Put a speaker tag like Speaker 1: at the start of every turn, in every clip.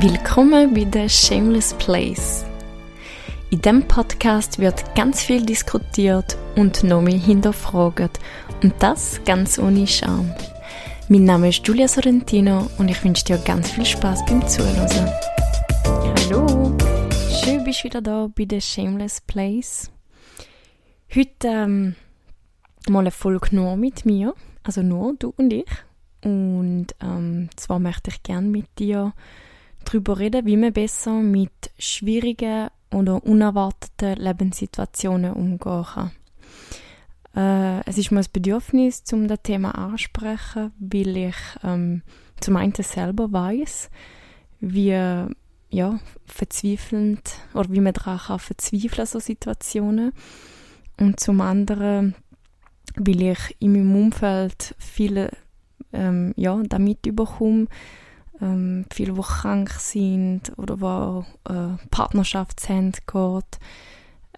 Speaker 1: Willkommen bei The Shameless Place. In diesem Podcast wird ganz viel diskutiert und noch mehr hinterfragt. Und das ganz ohne Scham. Mein Name ist Julia Sorrentino und ich wünsche dir ganz viel Spaß beim Zuhören. Hallo, schön bist du wieder da bei The Shameless Place. Heute ähm, mal eine Folge nur mit mir, also nur du und ich. Und ähm, zwar möchte ich gerne mit dir darüber reden, wie man besser mit schwierigen oder unerwarteten Lebenssituationen umgehen kann. Äh, es ist mir ein Bedürfnis, um das Thema anzusprechen, weil ich ähm, zum einen selber weiß, wie ja, verzweifelnd oder wie man daran kann verzweifeln so Situationen und zum anderen, weil ich in meinem Umfeld viele ähm, ja, damit überkomme, ähm, viele, die krank sind oder wo äh, Partnerschaftsend geht,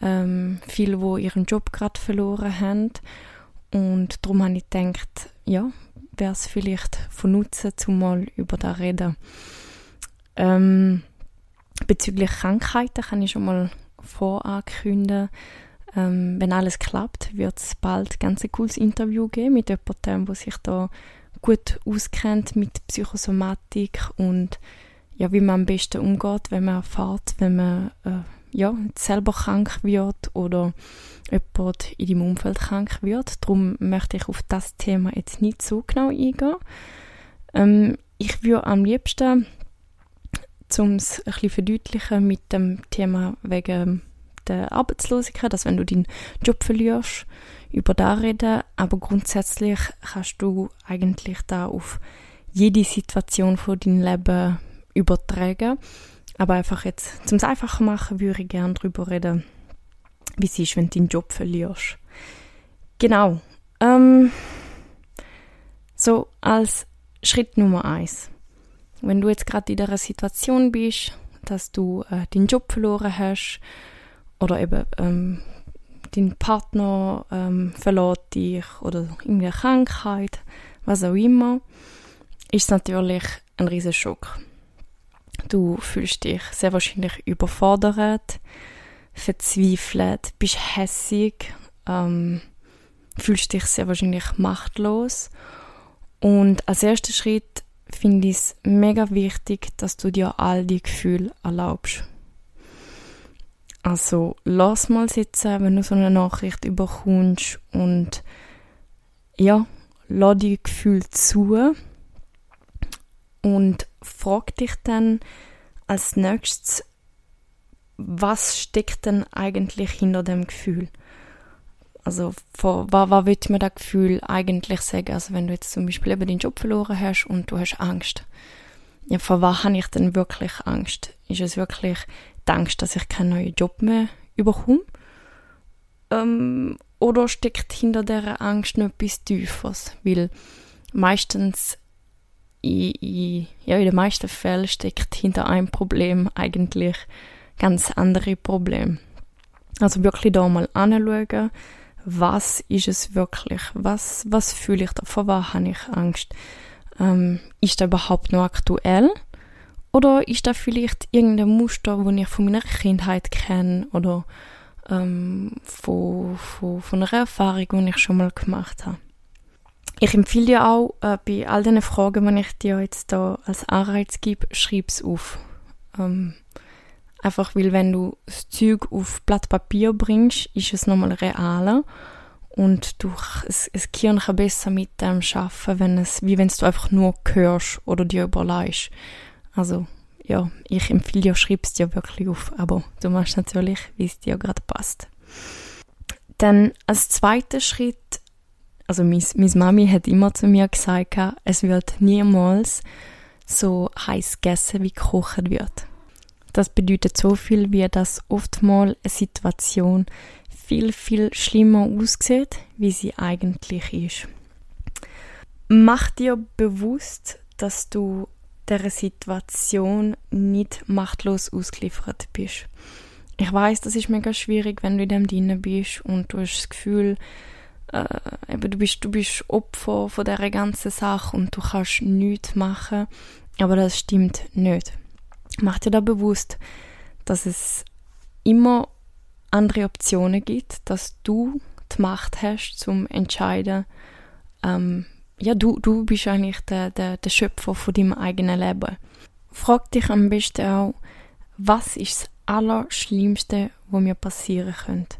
Speaker 1: ähm, viele, die ihren Job gerade verloren haben. Und darum habe ich gedacht, ja, wäre es vielleicht von Nutzen, zum mal über das reden. Ähm, bezüglich Krankheiten kann ich schon mal vorankündigen, ähm, wenn alles klappt, wird es bald ganz ein cooles Interview geben mit jemandem, der sich da gut auskennt mit Psychosomatik und ja, wie man am besten umgeht, wenn man erfährt, wenn man äh, ja, selber krank wird oder jemand in deinem Umfeld krank wird. Darum möchte ich auf das Thema jetzt nicht so genau eingehen. Ähm, ich würde am liebsten, um es ein bisschen verdeutlichen, mit dem Thema wegen der Arbeitslosigkeit, dass wenn du deinen Job verlierst, über da reden, aber grundsätzlich kannst du eigentlich da auf jede Situation von deinem Leben übertragen. Aber einfach jetzt, zum es einfacher machen, würde ich gerne darüber reden, wie es ist, wenn du deinen Job verlierst. Genau. Ähm, so als Schritt Nummer eins. Wenn du jetzt gerade in der Situation bist, dass du äh, deinen Job verloren hast oder eben ähm, dein Partner ähm, verlässt dich oder irgendeine Krankheit, was auch immer, ist es natürlich ein riesen Schock. Du fühlst dich sehr wahrscheinlich überfordert, verzweifelt, bist hässig, ähm, fühlst dich sehr wahrscheinlich machtlos. Und als erster Schritt finde ich es mega wichtig, dass du dir all die Gefühle erlaubst. Also lass mal sitzen, wenn du so eine Nachricht überkommst und ja, lass die Gefühl zu und frag dich dann als nächstes, was steckt denn eigentlich hinter dem Gefühl? Also, was, was will mir das Gefühl eigentlich sagen? Also, wenn du jetzt zum Beispiel eben deinen Job verloren hast und du hast Angst. Ja, vor was habe ich denn wirklich Angst? Ist es wirklich denkst, dass ich keinen neuen Job mehr überkomme? Ähm, oder steckt hinter dieser Angst noch etwas Tieferes? Weil meistens, in, in, ja, in den meisten Fällen steckt hinter einem Problem eigentlich ganz andere Probleme. Also wirklich da mal anschauen, was ist es wirklich? Was, was fühle ich da? Vor was habe ich Angst? Ähm, ist das überhaupt noch aktuell? Oder ist das vielleicht irgendein Muster, das ich von meiner Kindheit kenne oder ähm, von, von, von einer Erfahrung, die ich schon mal gemacht habe? Ich empfehle dir auch, äh, bei all diesen Fragen, die ich dir jetzt da als Anreiz gebe, schreib es auf. Ähm, einfach weil, wenn du das Zeug auf Blatt Papier bringst, ist es nochmal realer und du, es, es Gehirn kann besser mit dem arbeiten, wenn es, wie wenn du einfach nur hörst oder dir überlegst. Also, ja, ich empfehle dir, schreib es dir wirklich auf, aber du machst natürlich, wie es dir gerade passt. Dann als zweiter Schritt, also meine Mami hat immer zu mir gesagt, es wird niemals so heiß gegessen, wie gekocht wird. Das bedeutet so viel, wie dass oftmals eine Situation viel, viel schlimmer aussieht, wie sie eigentlich ist. Mach dir bewusst, dass du der Situation nicht machtlos ausgeliefert bist. Ich weiß, das ist mega schwierig, wenn du in dem drin bist und du hast das Gefühl, äh, eben, du bist du bist Opfer von der ganzen Sache und du kannst nichts machen, aber das stimmt nicht. mach dir da bewusst, dass es immer andere Optionen gibt, dass du die Macht hast zum entscheiden. Ähm, ja, du, du bist eigentlich der, der, der Schöpfer von deinem eigenen Leben. Frag dich am besten auch, was ist das Allerschlimmste, was mir passieren könnte.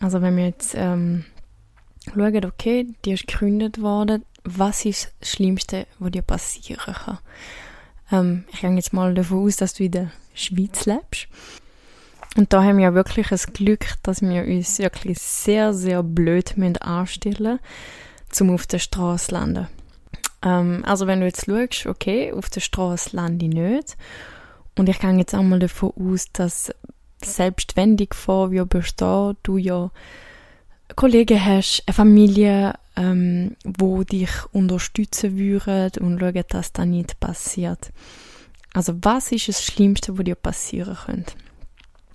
Speaker 1: Also wenn wir jetzt ähm, schauen, okay, die ist gegründet worden, was ist das Schlimmste, was dir passieren kann? Ähm, ich gehe jetzt mal davon aus, dass du in der Schweiz lebst. Und da haben wir wirklich das Glück, dass wir uns wirklich sehr, sehr blöd anstellen müssen, um auf der Straße landen. Ähm, also wenn du jetzt schaust, okay, auf der Straße lande ich nicht. Und ich gehe jetzt einmal davon aus, dass selbst wenn die Gefahr besteht, du ja Kollegen hast, eine Familie, ähm, wo dich unterstützen würden und schauen, dass das nicht passiert. Also was ist das Schlimmste, was dir passieren könnte?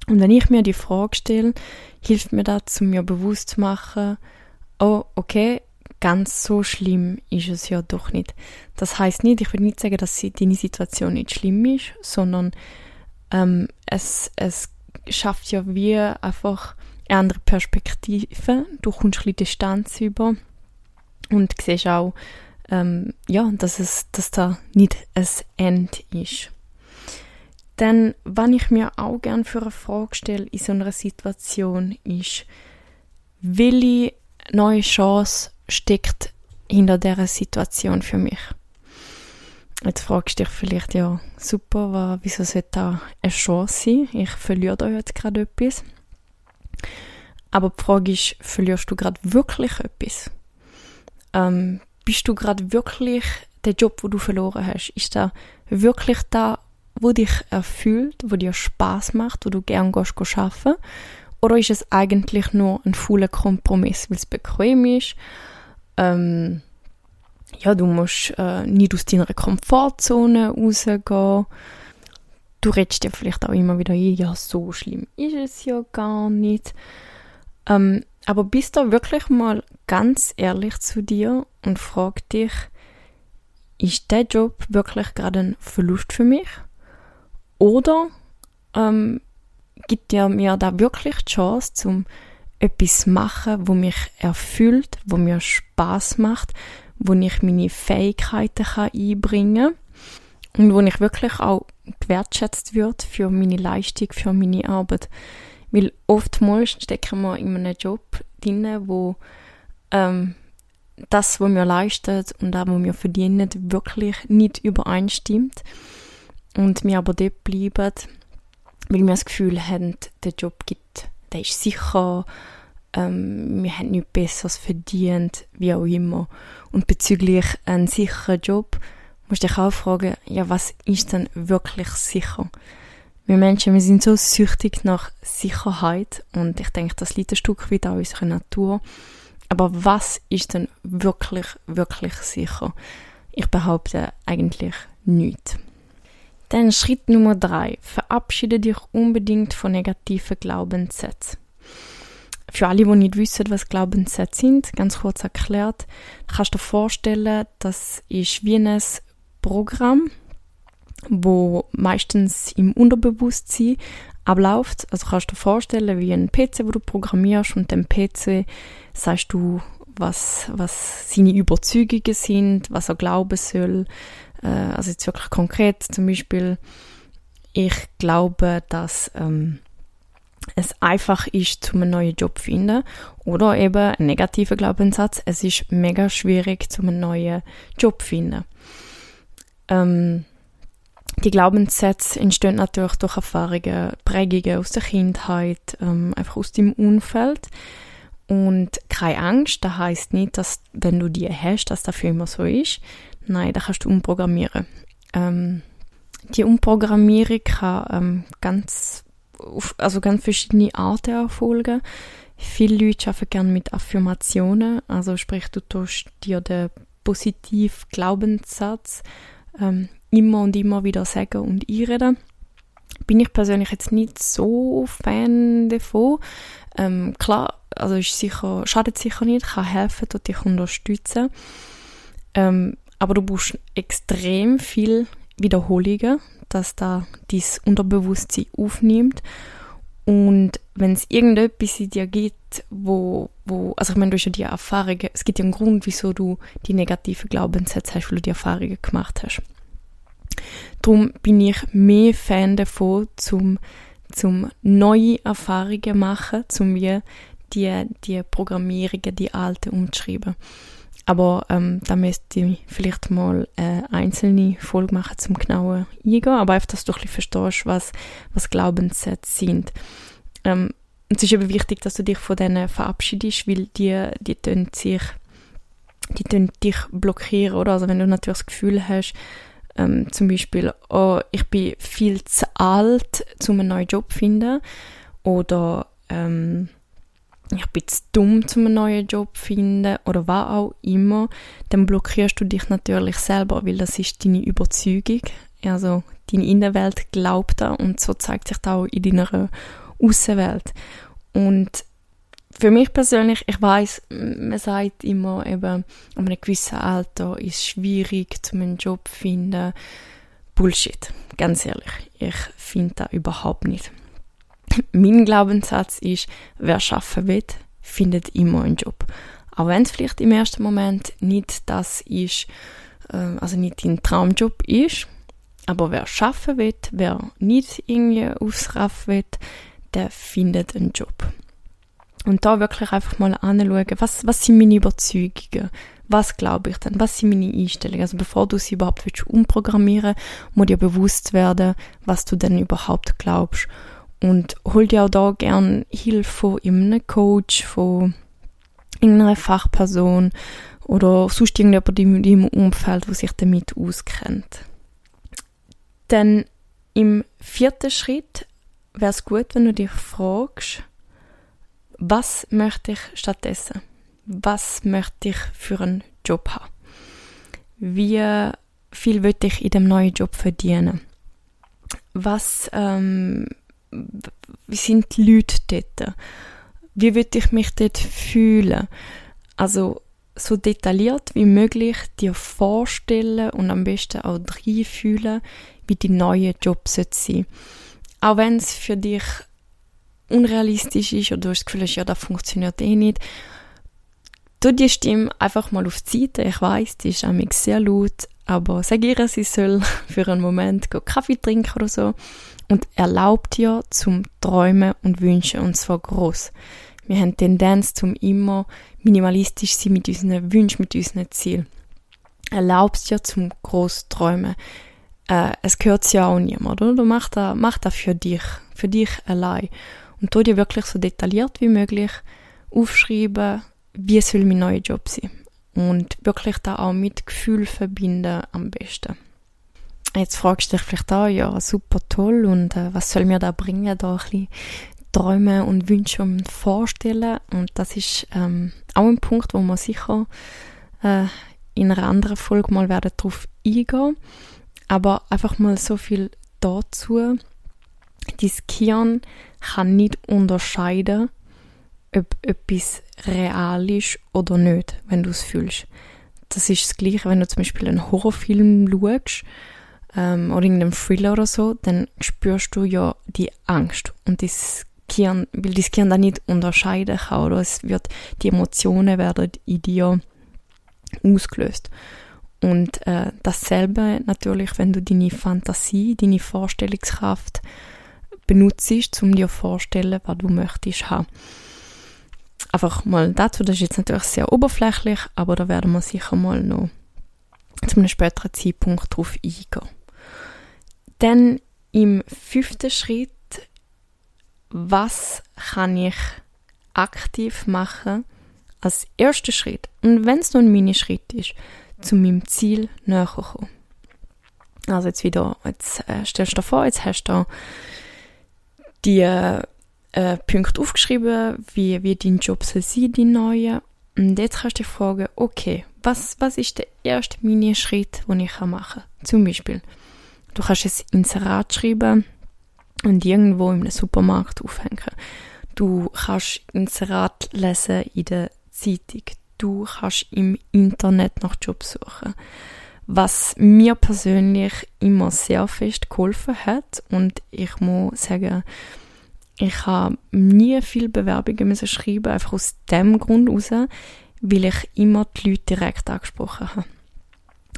Speaker 1: Und wenn ich mir die Frage stelle, hilft mir das, um mir bewusst zu machen, oh, okay, ganz so schlimm ist es ja doch nicht. Das heißt nicht, ich will nicht sagen, dass deine Situation nicht schlimm ist, sondern ähm, es, es schafft ja wie einfach eine andere Perspektive. Du kommst ein bisschen Distanz über und siehst auch, ähm, ja, dass, es, dass da nicht ein Ende ist. Dann, wenn ich mir auch gerne für eine Frage stelle in so einer Situation, ist, welche neue Chance steckt hinter dieser Situation für mich? Jetzt fragst du dich vielleicht, ja, super, wieso sollte da eine Chance sein? Ich verliere da jetzt gerade etwas. Aber die Frage ist, verlierst du gerade wirklich etwas? Ähm, bist du gerade wirklich der Job, wo du verloren hast? Ist da wirklich da, wo dich erfüllt, wo dir Spaß macht, wo du gern gehst, gehst arbeiten? Oder ist es eigentlich nur ein fauler Kompromiss, weil es bequem ist? Ähm, ja, du musst äh, nicht aus deiner Komfortzone rausgehen. Du redest dir vielleicht auch immer wieder ein, ja, so schlimm ist es ja gar nicht. Ähm, aber bist du wirklich mal ganz ehrlich zu dir und frag dich, ist der Job wirklich gerade ein Verlust für mich? Oder ähm, gibt dir mir da wirklich die Chance, zum etwas machen, wo mich erfüllt, wo mir Spaß macht, wo ich meine Fähigkeiten kann einbringen kann und wo ich wirklich auch gewertschätzt wird für meine Leistung, für meine Arbeit. Weil oftmals stecken wir in einem Job drin, wo ähm, das, was wir leisten und das, was wir verdienen, wirklich nicht übereinstimmt. Und wir aber dort bleiben, weil wir das Gefühl haben, der Job gibt, der ist sicher, ähm, wir haben nichts Besseres verdient, wie auch immer. Und bezüglich einem sicheren Job musst du dich auch fragen, ja, was ist denn wirklich sicher? Wir Menschen, wir sind so süchtig nach Sicherheit und ich denke, das liegt ein Stück weit an unserer Natur. Aber was ist denn wirklich, wirklich sicher? Ich behaupte eigentlich nichts. Dann Schritt Nummer drei. Verabschiede dich unbedingt von negativen Glaubenssätzen. Für alle, die nicht wissen, was Glaubenssätze sind, ganz kurz erklärt, kannst du dir vorstellen, das ist wie ein Programm, wo meistens im Unterbewusstsein abläuft. Also kannst du dir vorstellen, wie ein PC, wo du programmierst und dem PC sagst du, was, was seine Überzeugungen sind, was er glauben soll. Äh, also jetzt wirklich konkret zum Beispiel, ich glaube, dass ähm, es einfach ist, zum einen neuen Job zu finden. Oder eben ein negativer Glaubenssatz, es ist mega schwierig, zum einen neuen Job zu finden. Ähm, die Glaubenssätze entstehen natürlich durch Erfahrungen, Prägungen aus der Kindheit, ähm, einfach aus dem Umfeld. Und keine Angst, das heißt nicht, dass wenn du die hast, dass das für immer so ist. Nein, da kannst du umprogrammieren. Ähm, die Umprogrammierung kann ähm, ganz also ganz verschiedene Arten erfolgen. Viele Leute arbeiten gerne mit Affirmationen, also sprich, du tust dir den positiven Glaubenssatz ähm, immer und immer wieder sagen und einreden. Bin ich persönlich jetzt nicht so Fan davon. Ähm, klar, also ist sicher, schadet sicher nicht, kann helfen, tut dich unterstützen. Ähm, aber du brauchst extrem viel Wiederholungen, dass da dein Unterbewusstsein aufnimmt. Und wenn es irgendetwas in dir gibt, wo, wo, also ich meine, du hast ja die Erfahrungen, es gibt ja einen Grund, wieso du die negativen Glaubenssätze hast, weil du die Erfahrungen gemacht hast. Darum bin ich mehr Fan davon, zum, zum neue Erfahrungen machen, zum wie die, die Programmierungen, die alten umzuschreiben. Aber ähm, da müsste ich vielleicht mal eine einzelne Folge machen zum genauen Eingehen, aber einfach, dass du ein bisschen verstehst, was, was Glaubenssätze sind. Ähm, es ist eben wichtig, dass du dich von denen verabschiedest, weil die, die tun sich, die tun dich blockieren, oder? Also wenn du natürlich das Gefühl hast, ähm, zum Beispiel, oh, ich bin viel zu alt, um einen neuen Job zu finden, oder ähm, ich bin zu dumm, um einen neuen Job zu finden oder was auch immer, dann blockierst du dich natürlich selber, weil das ist deine Überzeugung. Also deine Innenwelt glaubt da und so zeigt sich das auch in deiner Außenwelt. Und für mich persönlich, ich weiß, man sagt immer eben, an einem gewissen Alter ist es schwierig, um einen Job zu finden. Bullshit, ganz ehrlich. Ich finde das überhaupt nicht mein Glaubenssatz ist, wer schaffen will, findet immer einen Job. Auch wenn es vielleicht im ersten Moment nicht das ist, äh, also nicht dein Traumjob ist, aber wer schaffen will, wer nicht irgendwie aufs Raff will, der findet einen Job. Und da wirklich einfach mal anschauen, was, was sind meine Überzeugungen, was glaube ich denn, was sind meine Einstellungen. Also bevor du sie überhaupt willst, umprogrammieren muss dir bewusst werden, was du denn überhaupt glaubst und hol dir auch da gern Hilfe von einem Coach, von irgendeiner Fachperson oder sonst irgendjemand in deinem Umfeld, der sich damit auskennt. Dann im vierten Schritt wäre es gut, wenn du dich fragst, was möchte ich stattdessen? Was möchte ich für einen Job haben? Wie viel will ich in dem neuen Job verdienen? Was ähm, wie sind die Leute dort? Wie würde ich mich dort fühlen? Also so detailliert wie möglich dir vorstellen und am besten auch fühlen, wie die neue Job sein Auch wenn es für dich unrealistisch ist oder du hast das Gefühl, ja, das funktioniert eh nicht, tu die Stimme einfach mal auf die Seite. Ich weiß, die ist sehr laut, aber sag ihr, sie soll für einen Moment Kaffee trinken oder so und erlaubt dir zum Träumen und Wünschen und zwar groß. Wir haben Tendenz zum immer minimalistisch sein mit unseren Wünschen, mit unseren Zielen. Erlaubst dir zum groß Träumen. Äh, es gehört ja auch niemand, oder? Du machst das, mach das für dich, für dich allein. Und tu dir wirklich so detailliert wie möglich aufschreiben, wie soll mein neuer Job sein. Und wirklich da auch mit Gefühl verbinden am besten. Jetzt fragst du dich vielleicht auch, ja, super toll und äh, was soll mir da bringen, da ein bisschen Träume und Wünsche und vorstellen. Und das ist ähm, auch ein Punkt, wo wir sicher äh, in einer anderen Folge mal werden drauf eingehen. Aber einfach mal so viel dazu. Dein Gehirn kann nicht unterscheiden, ob etwas real ist oder nicht, wenn du es fühlst. Das ist das Gleiche, wenn du zum Beispiel einen Horrorfilm schaust ähm, oder irgendeinem Thriller oder so, dann spürst du ja die Angst und das Gehirn, weil das Gehirn dann nicht unterscheiden kann oder es wird, die Emotionen werden in dir ausgelöst. Und äh, dasselbe natürlich, wenn du deine Fantasie, deine Vorstellungskraft benutzt, um dir vorzustellen, was du möchtest haben. Einfach mal dazu, das ist jetzt natürlich sehr oberflächlich, aber da werden wir sicher mal noch zu einem späteren Zeitpunkt drauf eingehen. Dann im fünften Schritt, was kann ich aktiv machen als erster Schritt und wenn es nur ein Mini-Schritt ist, zu meinem Ziel näher kommen. Also jetzt wieder, jetzt äh, stellst du dir vor, jetzt hast du die äh, Punkte aufgeschrieben, wie, wie dein Job soll sein, die neue. Und jetzt kannst du dich fragen, okay, was, was ist der erste Mini-Schritt, den ich machen kann? Zum Beispiel, Du kannst es Inserat schreiben und irgendwo in einem Supermarkt aufhängen. Du kannst Inserat lesen in der Zeitung. Du kannst im Internet nach Jobs suchen. was mir persönlich immer sehr fest geholfen hat und ich muss sagen, ich habe nie viel Bewerbungen müssen schreiben, einfach aus dem Grund heraus, weil ich immer die Leute direkt angesprochen habe.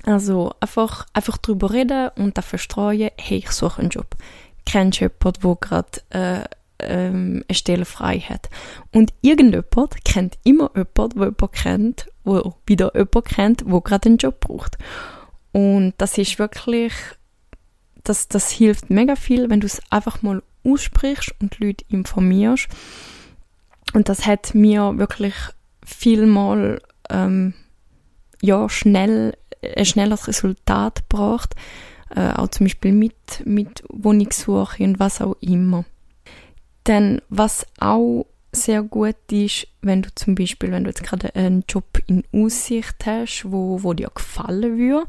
Speaker 1: Also einfach, einfach drüber reden und dafür streuen, hey, ich suche einen Job. Kennst du jemanden, der gerade äh, ähm, eine Stelle frei hat? Und irgendjemand kennt immer jemanden, der jemanden kennt, der wieder jemanden kennt, der gerade einen Job braucht. Und das ist wirklich, das, das hilft mega viel, wenn du es einfach mal aussprichst und die Leute informierst. Und das hat mir wirklich vielmal ähm, ja, schnell, ein schnelles Resultat gebracht. Äh, auch zum Beispiel mit, mit Wohnungssuche und was auch immer. Dann, was auch sehr gut ist, wenn du zum Beispiel, wenn du jetzt gerade einen Job in Aussicht hast, wo, wo dir gefallen würde,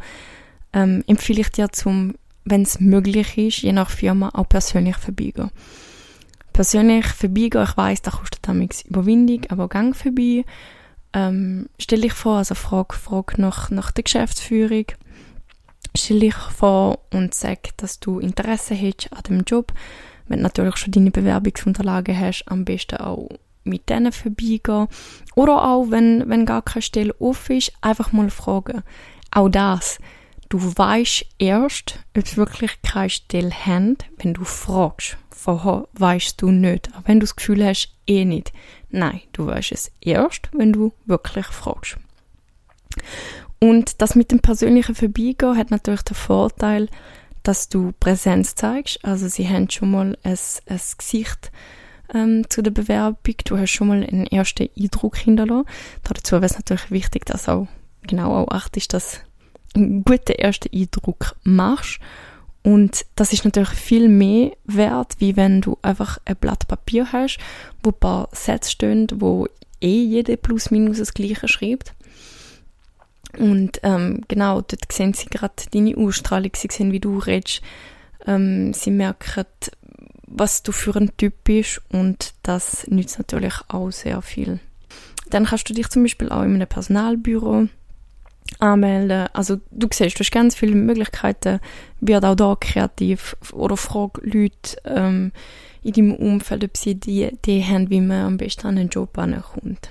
Speaker 1: ähm, empfehle ich dir zum, wenn es möglich ist, je nach Firma auch persönlich vorbeigehen. Persönlich vorbeigehen, ich weiß, da kostet damals Überwindung, aber gang vorbei, ähm, stell dich vor, also frag, frag nach, nach der Geschäftsführung, stell dich vor und sag, dass du Interesse hast an dem Job, wenn du natürlich schon deine Bewerbungsunterlagen hast, am besten auch mit denen vorbeigehen. Oder auch, wenn, wenn gar keine Stelle offen ist, einfach mal fragen. Auch das. Du weißt erst, ob es wirklich keine Stelle haben, wenn du fragst. Vorher weißt du nicht. Aber wenn du das Gefühl hast, eh nicht. Nein, du weißt es erst, wenn du wirklich fragst. Und das mit dem persönlichen Vorbeigehen hat natürlich den Vorteil, dass du Präsenz zeigst. Also sie haben schon mal ein, ein Gesicht ähm, zu der Bewerbung. Du hast schon mal einen ersten Eindruck hinterlassen. Dazu wäre es natürlich wichtig, dass auch genau auch achtest, dass du einen guten ersten Eindruck machst. Und das ist natürlich viel mehr wert, wie wenn du einfach ein Blatt Papier hast, wo ein paar Sätze stehen, wo eh jede plus minus das Gleiche schreibt. Und ähm, genau, dort sehen sie gerade deine Ausstrahlung, sie sehen, wie du redest, ähm, sie merken, was du für ein Typ bist und das nützt natürlich auch sehr viel. Dann kannst du dich zum Beispiel auch in einem Personalbüro anmelden. Also du siehst, du hast ganz viele Möglichkeiten, wird auch da kreativ oder frag Leute ähm, in deinem Umfeld, ob sie die Idee haben, wie man am besten an einen Job ankommt.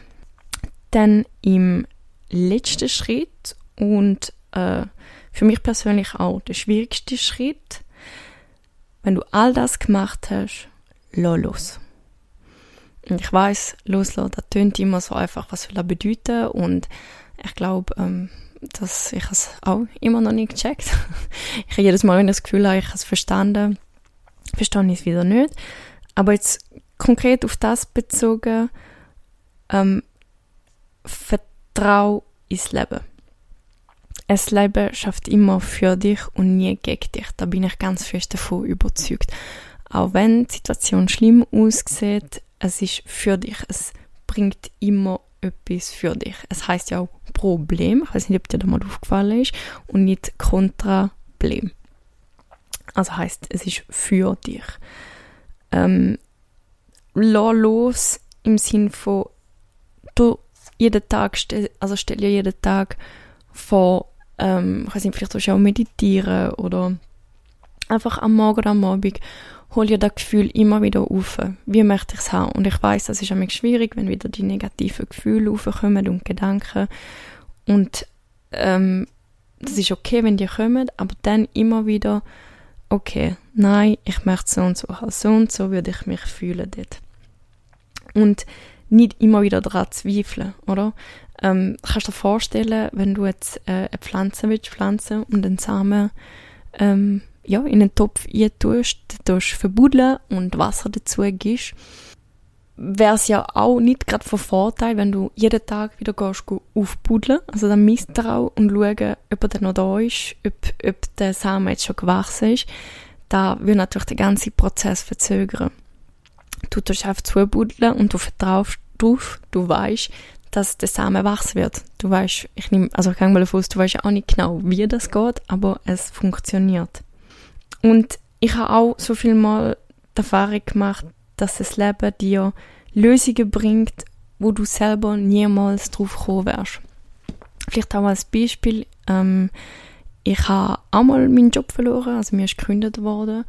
Speaker 1: Dann im letzten Schritt und äh, für mich persönlich auch der schwierigste Schritt, wenn du all das gemacht hast, lass los. Ich weiß, loslassen, das tönt immer so einfach, was soll das bedeuten und ich glaube, ähm, dass ich es auch immer noch nicht gecheckt. ich habe jedes Mal, wenn ich das Gefühl habe, ich habe es verstanden, verstehe ich es wieder nicht. Aber jetzt konkret auf das bezogen, ähm, vertrau ins Leben. Das Leben schafft immer für dich und nie gegen dich. Da bin ich ganz fest davon überzeugt. Auch wenn die Situation schlimm aussieht, es ist für dich. Es bringt immer etwas für dich. Es heißt ja auch Problem. Ich weiß nicht, ob dir das mal aufgefallen ist. Und nicht Kontrablem. Also heißt, es ist für dich. Ähm, lass los im Sinn von, du jeden Tag, stell, also stell dir jeden Tag vor, ähm, ich weiß nicht, vielleicht auch meditieren oder einfach am Morgen oder am Abend hol dir das Gefühl immer wieder auf. Wie möchte ich es haben? Und ich weiß, das ist ein schwierig, wenn wieder die negativen Gefühle aufkommen und Gedanken. Und ähm, das ist okay, wenn die kommen, aber dann immer wieder, okay, nein, ich möchte so und so haben, so und so würde ich mich fühlen dort. Und nicht immer wieder daran zweifeln, oder? Ähm, kannst du dir vorstellen, wenn du jetzt äh, eine Pflanze willst pflanzen und den Samen ähm, ja, in einen Topf tust, tust verbuddeln und Wasser dazu gibst, wäre es ja auch nicht gerade von Vorteil, wenn du jeden Tag wieder gehst, aufbuddeln, also dann misstrauen und schauen, ob er noch da ist, ob, ob der Samen jetzt schon gewachsen ist. Da würde natürlich den ganzen Prozess verzögern. Du tust einfach zubuddeln und du vertraust drauf, du weißt, dass der Samen wachsen wird. Du weißt, ich nehme, also ich gehe mal davon aus, du weißt auch nicht genau, wie das geht, aber es funktioniert. Und ich habe auch so viel mal die Erfahrung gemacht, dass das Leben dir Lösungen bringt, wo du selber niemals drauf gekommen wärst. Vielleicht auch als Beispiel, ähm, ich habe einmal meinen Job verloren, also mir ist gekündigt worden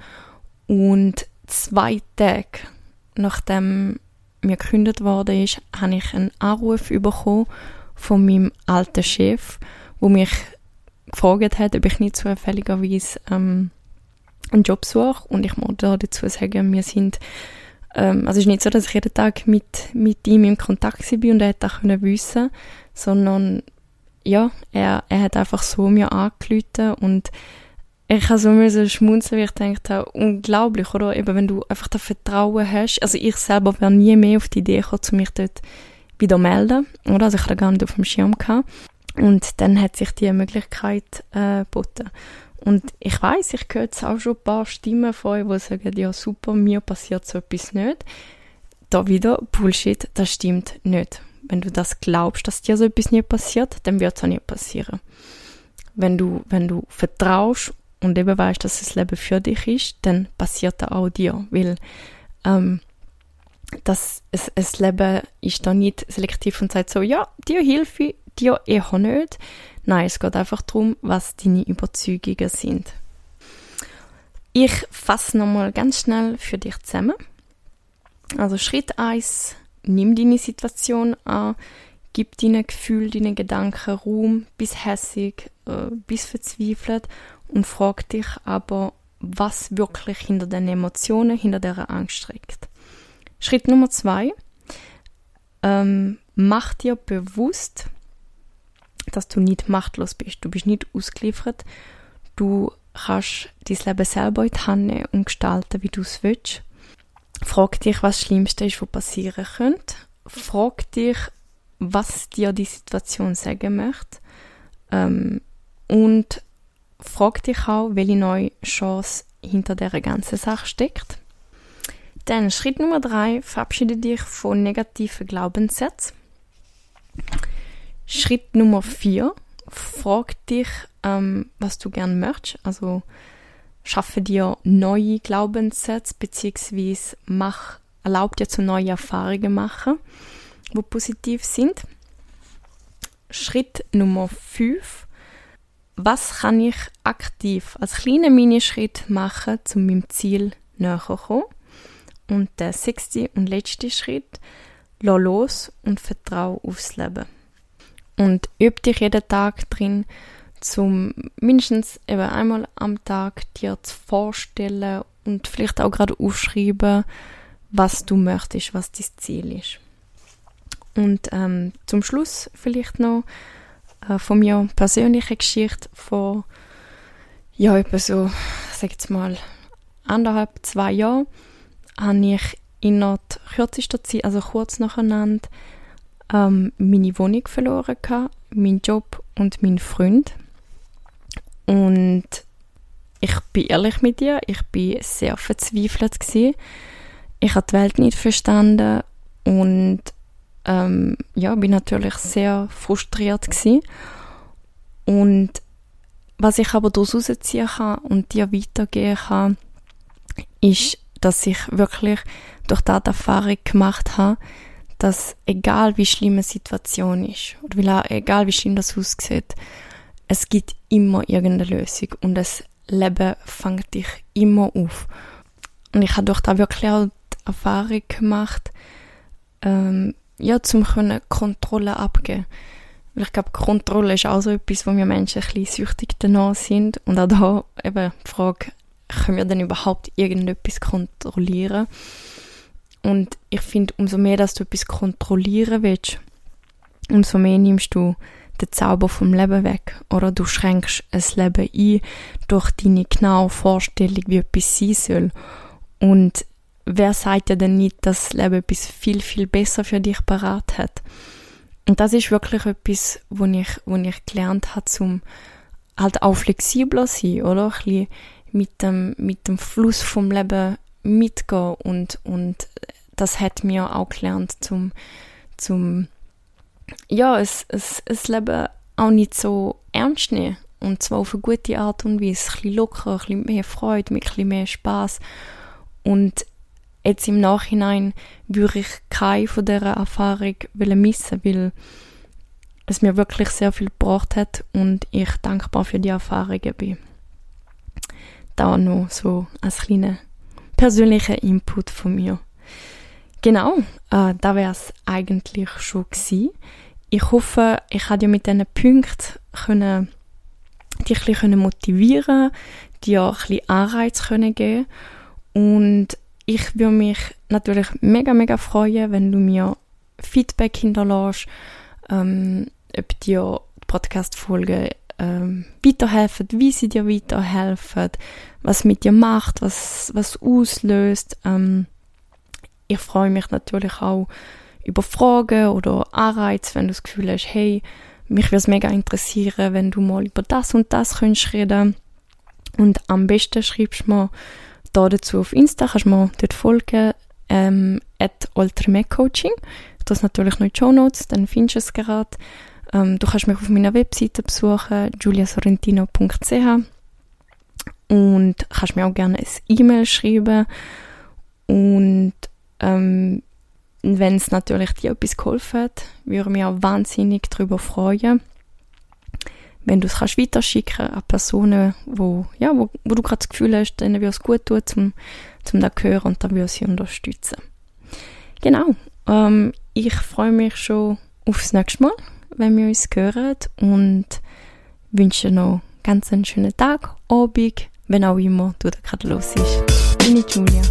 Speaker 1: und zwei Tage nachdem mir gekündigt worden ist, habe ich einen Anruf bekommen von meinem alten Chef, wo mich gefragt hat, ob ich nicht zufälligerweise ähm, einen Job suche. Und ich muss da dazu sagen, wir sind, ähm, also es ist nicht so, dass ich jeden Tag mit, mit ihm in Kontakt war und er hätte auch wissen, sondern ja, er, er hat einfach so mir angerufen und ich habe so müssen schmunzeln, weil ich dachte, unglaublich, oder? Eben, wenn du einfach das Vertrauen hast. Also ich selber wäre nie mehr auf die Idee gekommen, zu mich dort wieder melden, oder? Also ich hatte gar nicht auf dem Schirm gehabt. Und dann hat sich die Möglichkeit äh, geboten. Und ich weiß, ich höre jetzt auch schon ein paar Stimmen von euch, die sagen, ja super, mir passiert so etwas nicht. Da wieder, Bullshit, das stimmt nicht. Wenn du das glaubst, dass dir so etwas nicht passiert, dann wird es auch nicht passieren. Wenn du, wenn du vertraust und eben weißt, dass das Leben für dich ist, dann passiert das auch dir, weil ähm, das, es, das Leben ist da nicht selektiv und sagt so, ja, dir hilfe dir eher nicht. Nein, es geht einfach darum, was deine Überzeugungen sind. Ich fasse nochmal ganz schnell für dich zusammen. Also Schritt 1, nimm deine Situation an, gib deinen Gefühl, deinen Gedanken Raum, bis hässig, äh, bis verzweifelt und frag dich aber, was wirklich hinter den Emotionen, hinter der Angst steckt. Schritt Nummer zwei, ähm, mach dir bewusst, dass du nicht machtlos bist. Du bist nicht ausgeliefert. Du kannst dein Leben selber in die Hand nehmen und gestalten, wie du es willst. Frag dich, was das Schlimmste ist, was passieren könnte. Frag dich, was dir die Situation sagen möchte. Ähm, und frag dich auch, welche neue Chance hinter der ganzen Sache steckt. Dann Schritt Nummer drei, verabschiede dich von negativen Glaubenssätzen. Schritt Nummer vier, frag dich, ähm, was du gern möchtest. Also schaffe dir neue Glaubenssätze beziehungsweise mach, erlaub dir zu neue Erfahrungen machen, wo positiv sind. Schritt Nummer fünf, was kann ich aktiv als kleinen Minischritt machen, um meinem Ziel näher zu kommen? Und der sechste und letzte Schritt, lass los und vertraue aufs Leben. Und üb dich jeden Tag drin, zum mindestens eben einmal am Tag dir zu vorstellen und vielleicht auch gerade aufschreiben, was du möchtest, was dein Ziel ist. Und ähm, zum Schluss vielleicht noch äh, von mir persönliche Geschichte von ja etwa so, sag jetzt mal anderthalb zwei Jahren habe ich in der kürzesten Zeit, also kurz nacheinander, ähm, meine Wohnung verloren gehabt, meinen Job und meinen Freund. Und ich bin ehrlich mit dir, ich bin sehr verzweifelt gewesen. Ich habe die Welt nicht verstanden und ähm, ja, bin natürlich sehr frustriert gewesen. Und was ich aber daraus rausziehen kann und dir weitergeben kann, ist, dass ich wirklich durch diese Erfahrung gemacht habe, dass egal wie schlimm eine Situation ist, oder egal wie schlimm das aussieht, es gibt immer irgendeine Lösung und das Leben fängt dich immer auf. Und ich habe durch da wirklich auch die Erfahrung gemacht, ähm, ja, zum können Kontrolle abgeben. Weil ich glaube, Kontrolle ist auch so etwas, wo wir Menschen ein bisschen süchtig danach sind. Und auch da eben die Frage, können wir denn überhaupt irgendetwas kontrollieren? Und ich finde, umso mehr, dass du etwas kontrollieren willst, umso mehr nimmst du den Zauber vom Leben weg. Oder du schränkst das Leben ein durch deine genaue Vorstellung, wie etwas sein soll. Und wer sagt ja denn nicht, dass das Leben etwas viel, viel besser für dich parat hat? Und das ist wirklich etwas, wo ich, wo ich gelernt habe, zum halt auch flexibler sein, oder? Ein bisschen mit dem, mit dem Fluss vom Leben mitgehen und, und das hat mir auch gelernt, zum, zum, ja, es, es, es Leben auch nicht so ernst nehmen. Und zwar auf eine gute Art und Weise. Ein bisschen locker, ein bisschen mehr Freude, mit ein bisschen mehr Spaß. Und jetzt im Nachhinein würde ich keine von dieser Erfahrung missen, weil es mir wirklich sehr viel gebracht hat und ich dankbar für die Erfahrungen bin. Da noch so als kleiner persönlicher Input von mir. Genau, äh, da wäre es eigentlich schon gewesen. Ich hoffe, ich habe dir mit diesen Punkten können, dich ein bisschen motivieren dir ein bisschen Anreiz können geben und ich würde mich natürlich mega, mega freuen, wenn du mir Feedback hinterlässt, ähm, ob dir die Podcast-Folgen ähm, weiterhelfen, wie sie dir weiterhelfen, was mit dir macht, was, was auslöst. Ähm, ich freue mich natürlich auch über Fragen oder Anreize, wenn du das Gefühl hast, hey, mich würde es mega interessieren, wenn du mal über das und das könntest reden. Und am besten schreibst du mir da dazu auf Insta, kannst du mir dort folgen, ähm, at Coaching. Es natürlich noch in die Show Notes, dann findest du es gerade. Ähm, du kannst mich auf meiner Webseite besuchen, juliasorrentino.ch und kannst mir auch gerne ein E-Mail schreiben und ähm, wenn es natürlich dir etwas geholfen hat, würde ich mich auch wahnsinnig darüber freuen, wenn du es kannst an Personen, wo, ja, wo, wo du gerade das Gefühl hast, denen würde es gut tun, zum, zum das hören und dann würde sie unterstützen. Genau. Ähm, ich freue mich schon aufs nächste Mal wenn wir uns hören und wünsche noch ganz einen schönen Tag, Abend, wenn auch immer du da gerade los ist. Deine Julia.